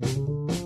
Música